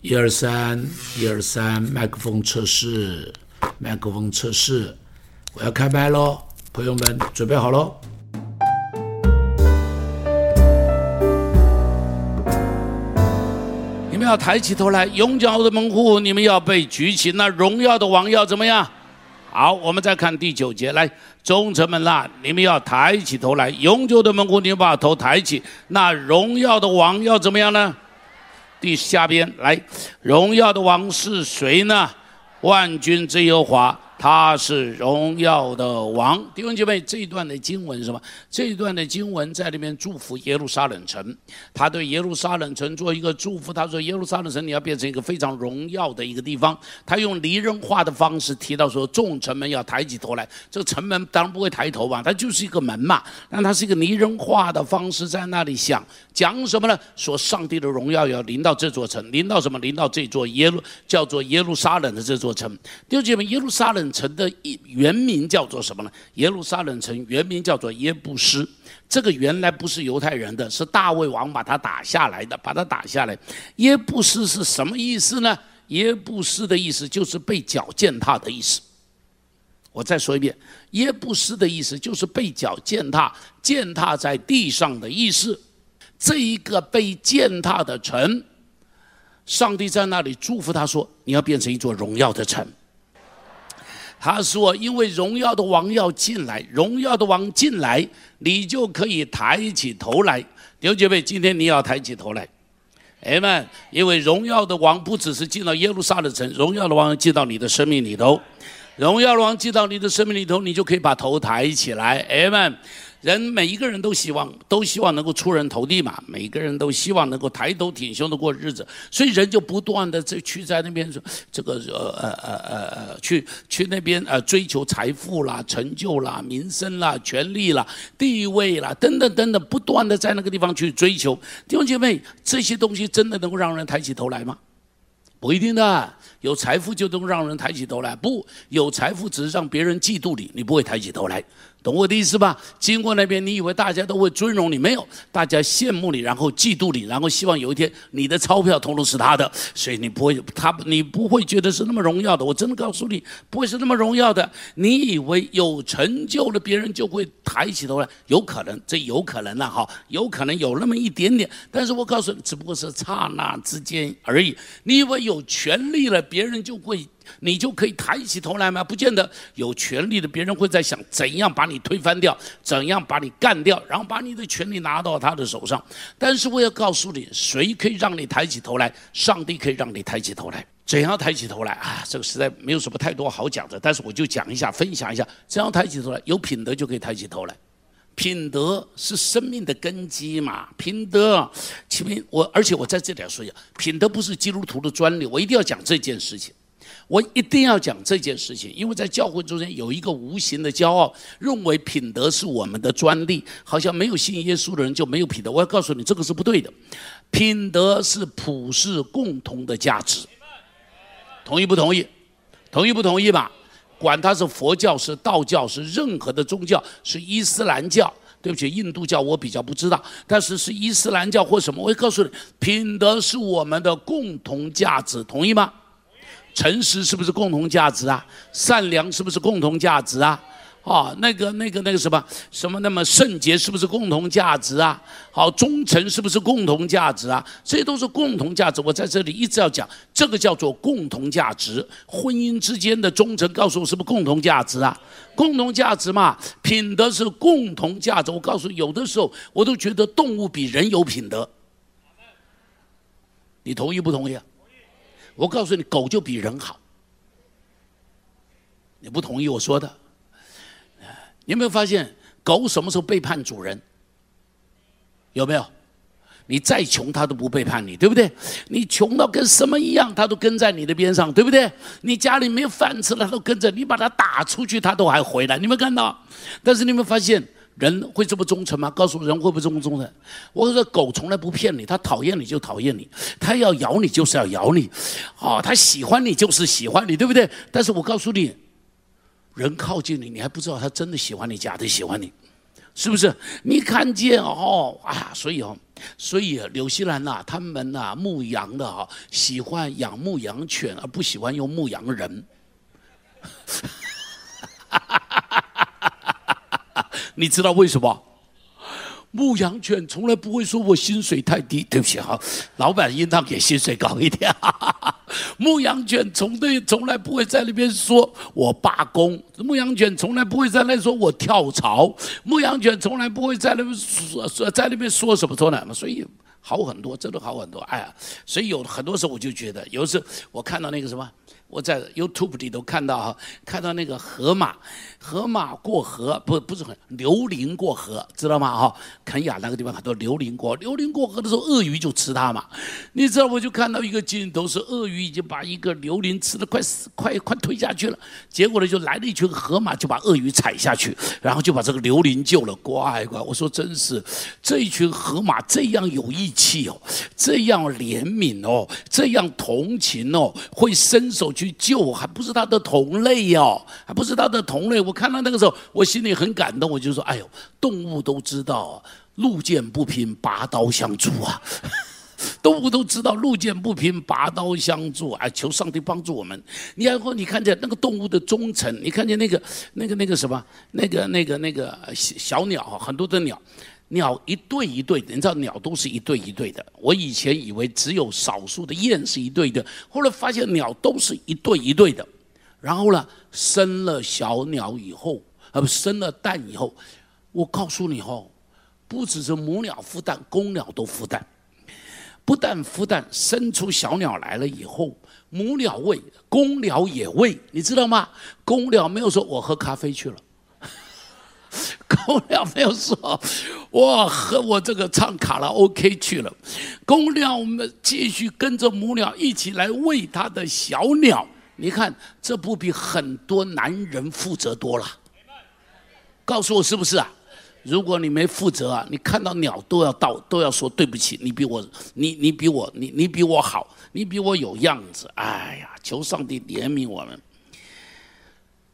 一二三，一二三，麦克风测试，麦克风测试，我要开麦喽，朋友们准备好喽。你们要抬起头来，永久的门户，你们要被举起，那荣耀的王要怎么样？好，我们再看第九节，来，忠臣们啦，你们要抬起头来，永久的门户，你们把头抬起，那荣耀的王要怎么样呢？第下边来，荣耀的王是谁呢？万军之耶和华。他是荣耀的王，弟兄姐妹，这一段的经文是什么？这一段的经文在里面祝福耶路撒冷城，他对耶路撒冷城做一个祝福。他说：“耶路撒冷城，你要变成一个非常荣耀的一个地方。”他用离人化的方式提到说：“众城门要抬起头来。”这个城门当然不会抬头吧？它就是一个门嘛。但它是一个离人化的方式在那里想讲什么呢？说上帝的荣耀要临到这座城，临到什么？临到这座耶路叫做耶路撒冷的这座城。弟兄姐妹，耶路撒冷。城的原名叫做什么呢？耶路撒冷城原名叫做耶布斯，这个原来不是犹太人的，是大卫王把它打下来的，把它打下来。耶布斯是什么意思呢？耶布斯的意思就是被脚践踏的意思。我再说一遍，耶布斯的意思就是被脚践踏、践踏在地上的意思。这一个被践踏的城，上帝在那里祝福他说：“你要变成一座荣耀的城。”他说：“因为荣耀的王要进来，荣耀的王进来，你就可以抬起头来。弟兄姐妹，今天你要抬起头来，哎们，因为荣耀的王不只是进了耶路撒冷城，荣耀的王进到你的生命里头，荣耀王进到你的生命里头，你就可以把头抬起来，哎们。”人每一个人都希望，都希望能够出人头地嘛。每个人都希望能够抬头挺胸的过日子，所以人就不断的在去在那边说这个呃呃呃呃呃去去那边呃追求财富啦、成就啦、名声啦、权力啦、地位啦等等等等，不断的在那个地方去追求。弟兄姐妹，这些东西真的能够让人抬起头来吗？不一定的。有财富就能让人抬起头来，不有财富只是让别人嫉妒你，你不会抬起头来。懂我的意思吧？经过那边，你以为大家都会尊荣你？没有，大家羡慕你，然后嫉妒你，然后希望有一天你的钞票通通是他的，所以你不会，他你不会觉得是那么荣耀的。我真的告诉你，不会是那么荣耀的。你以为有成就了，别人就会抬起头来？有可能，这有可能了哈，有可能有那么一点点。但是我告诉你，只不过是刹那之间而已。你以为有权利了，别人就会。你就可以抬起头来吗？不见得有权利的，别人会在想怎样把你推翻掉，怎样把你干掉，然后把你的权利拿到他的手上。但是我要告诉你，谁可以让你抬起头来？上帝可以让你抬起头来。怎样抬起头来啊？这个实在没有什么太多好讲的，但是我就讲一下，分享一下，怎样抬起头来。有品德就可以抬起头来，品德是生命的根基嘛。品德，前面我而且我在这里要说一下，品德不是基督徒的专利，我一定要讲这件事情。我一定要讲这件事情，因为在教会中间有一个无形的骄傲，认为品德是我们的专利，好像没有信耶稣的人就没有品德。我要告诉你，这个是不对的，品德是普世共同的价值。同意不同意？同意不同意吧？管他是佛教、是道教、是任何的宗教、是伊斯兰教，对不起，印度教我比较不知道，但是是伊斯兰教或什么，我要告诉你，品德是我们的共同价值，同意吗？诚实是不是共同价值啊？善良是不是共同价值啊？啊，那个、那个、那个什么什么，那么圣洁是不是共同价值啊？好，忠诚是不是共同价值啊？这些都是共同价值。我在这里一直要讲，这个叫做共同价值。婚姻之间的忠诚，告诉我是不是共同价值啊？共同价值嘛，品德是共同价值。我告诉你有的时候，我都觉得动物比人有品德。你同意不同意？我告诉你，狗就比人好。你不同意我说的？你有没有发现，狗什么时候背叛主人？有没有？你再穷，它都不背叛你，对不对？你穷到跟什么一样，它都跟在你的边上，对不对？你家里没有饭吃了，它都跟着你，把它打出去，它都还回来。你没有看到？但是你有没有发现？人会这么忠诚吗？告诉人会不会这么忠诚？我说狗从来不骗你，它讨厌你就讨厌你，它要咬你就是要咬你，哦，它喜欢你就是喜欢你，对不对？但是我告诉你，人靠近你，你还不知道他真的喜欢你，假的喜欢你。是不是？你看见哦，哎呀，所以哦，所以纽西兰呐，他们呐牧羊的哈，喜欢养牧羊犬，而不喜欢用牧羊人。哈 你知道为什么？牧羊犬从来不会说我薪水太低，对不起哈，老板应当给薪水高一点。牧羊犬从对从来不会在那边说我罢工，牧羊犬从来不会在那说我跳槽，牧羊犬从来不会在那边说说在那边说什么说呢？所以好很多，真的好很多。哎呀，所以有很多时候我就觉得，有时候我看到那个什么。我在 YouTube 里头看到哈，看到那个河马，河马过河不不是很流林过河，知道吗？哈，肯雅那个地方很多流林过，流林过河的时候，鳄鱼就吃它嘛。你知道，我就看到一个镜头是鳄鱼已经把一个刘林吃的快死，快快吞下去了。结果呢，就来了一群河马，就把鳄鱼踩下去，然后就把这个刘林救了。乖乖，我说真是，这一群河马这样有义气哦，这样怜悯哦，这样同情哦，会伸手。去救还不是他的同类哟，还不是他的同类。我看到那个时候，我心里很感动。我就说：“哎呦，动物都知道路见不平拔刀相助啊！动物都知道路见不平拔刀相助啊！求上帝帮助我们。你然后你看见那个动物的忠诚，你看见那个那个那个什么，那个那个那个小鸟很多的鸟。”鸟一对一对的，你知道鸟都是一对一对的。我以前以为只有少数的雁是一对的，后来发现鸟都是一对一对的。然后呢，生了小鸟以后，啊不，生了蛋以后，我告诉你哦，不只是母鸟孵蛋，公鸟都孵蛋。不但孵蛋，生出小鸟来了以后，母鸟喂，公鸟也喂，你知道吗？公鸟没有说我喝咖啡去了。公鸟没有说，我和我这个唱卡拉 OK 去了。公鸟们继续跟着母鸟一起来喂它的小鸟。你看，这不比很多男人负责多了？告诉我是不是啊？如果你没负责啊，你看到鸟都要到都要说对不起，你比我，你你比我，你你比我好，你比我有样子。哎呀，求上帝怜悯我们。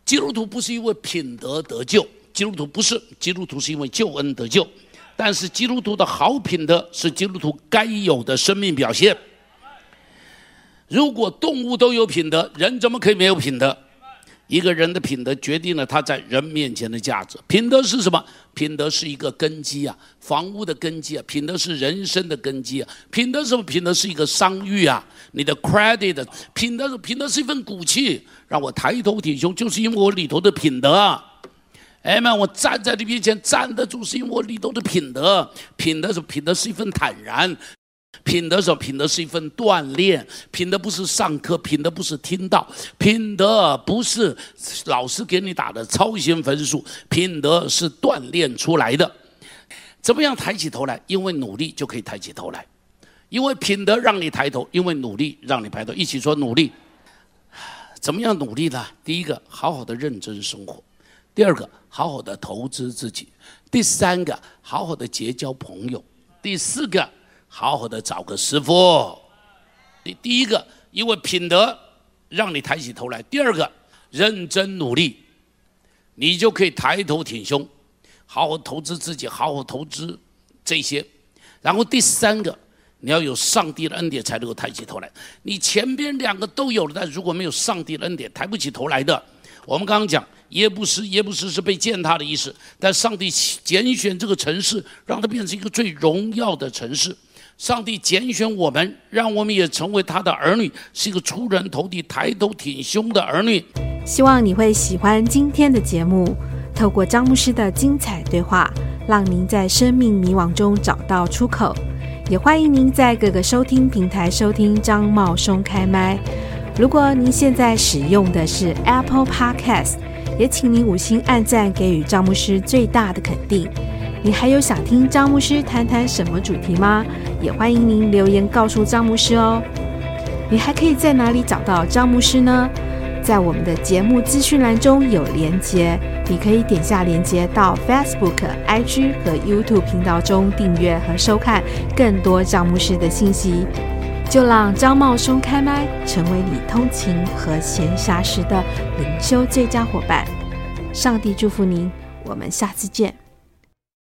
基督徒不是因为品德得救。基督徒不是基督徒，是因为救恩得救，但是基督徒的好品德是基督徒该有的生命表现。如果动物都有品德，人怎么可以没有品德？一个人的品德决定了他在人面前的价值。品德是什么？品德是一个根基啊，房屋的根基啊，品德是人生的根基啊。品德什么？品德是一个商誉啊，你的 credit。品德，品德是一份骨气，让我抬头挺胸，就是因为我里头的品德啊。哎妈，我站在你面前站得住，是因为我里头的品德。品德是品德，是一份坦然；品德是品德，是一份锻炼。品德不是上课，品德不是听到，品德不是老师给你打的超先分数，品德是锻炼出来的。怎么样抬起头来？因为努力就可以抬起头来，因为品德让你抬头，因为努力让你抬头。一起说努力。怎么样努力呢？第一个，好好的认真生活。第二个，好好的投资自己；第三个，好好的结交朋友；第四个，好好的找个师傅。第第一个，因为品德让你抬起头来；第二个，认真努力，你就可以抬头挺胸，好好投资自己，好好投资这些。然后第三个，你要有上帝的恩典才能够抬起头来。你前边两个都有了，但如果没有上帝的恩典，抬不起头来的。我们刚刚讲。耶布斯，耶布斯是被践踏的意思。但上帝拣选这个城市，让它变成一个最荣耀的城市。上帝拣选我们，让我们也成为他的儿女，是一个出人头地、抬头挺胸的儿女。希望你会喜欢今天的节目。透过张牧师的精彩对话，让您在生命迷惘中找到出口。也欢迎您在各个收听平台收听张茂松开麦。如果您现在使用的是 Apple Podcast。也请您五星按赞，给予张牧师最大的肯定。你还有想听张牧师谈谈什么主题吗？也欢迎您留言告诉张牧师哦。你还可以在哪里找到张牧师呢？在我们的节目资讯栏中有连接，你可以点下连接到 Facebook、IG 和 YouTube 频道中订阅和收看更多张牧师的信息。就让张茂松开麦，成为你通勤和闲暇时的灵修最佳伙伴。上帝祝福您，我们下次见。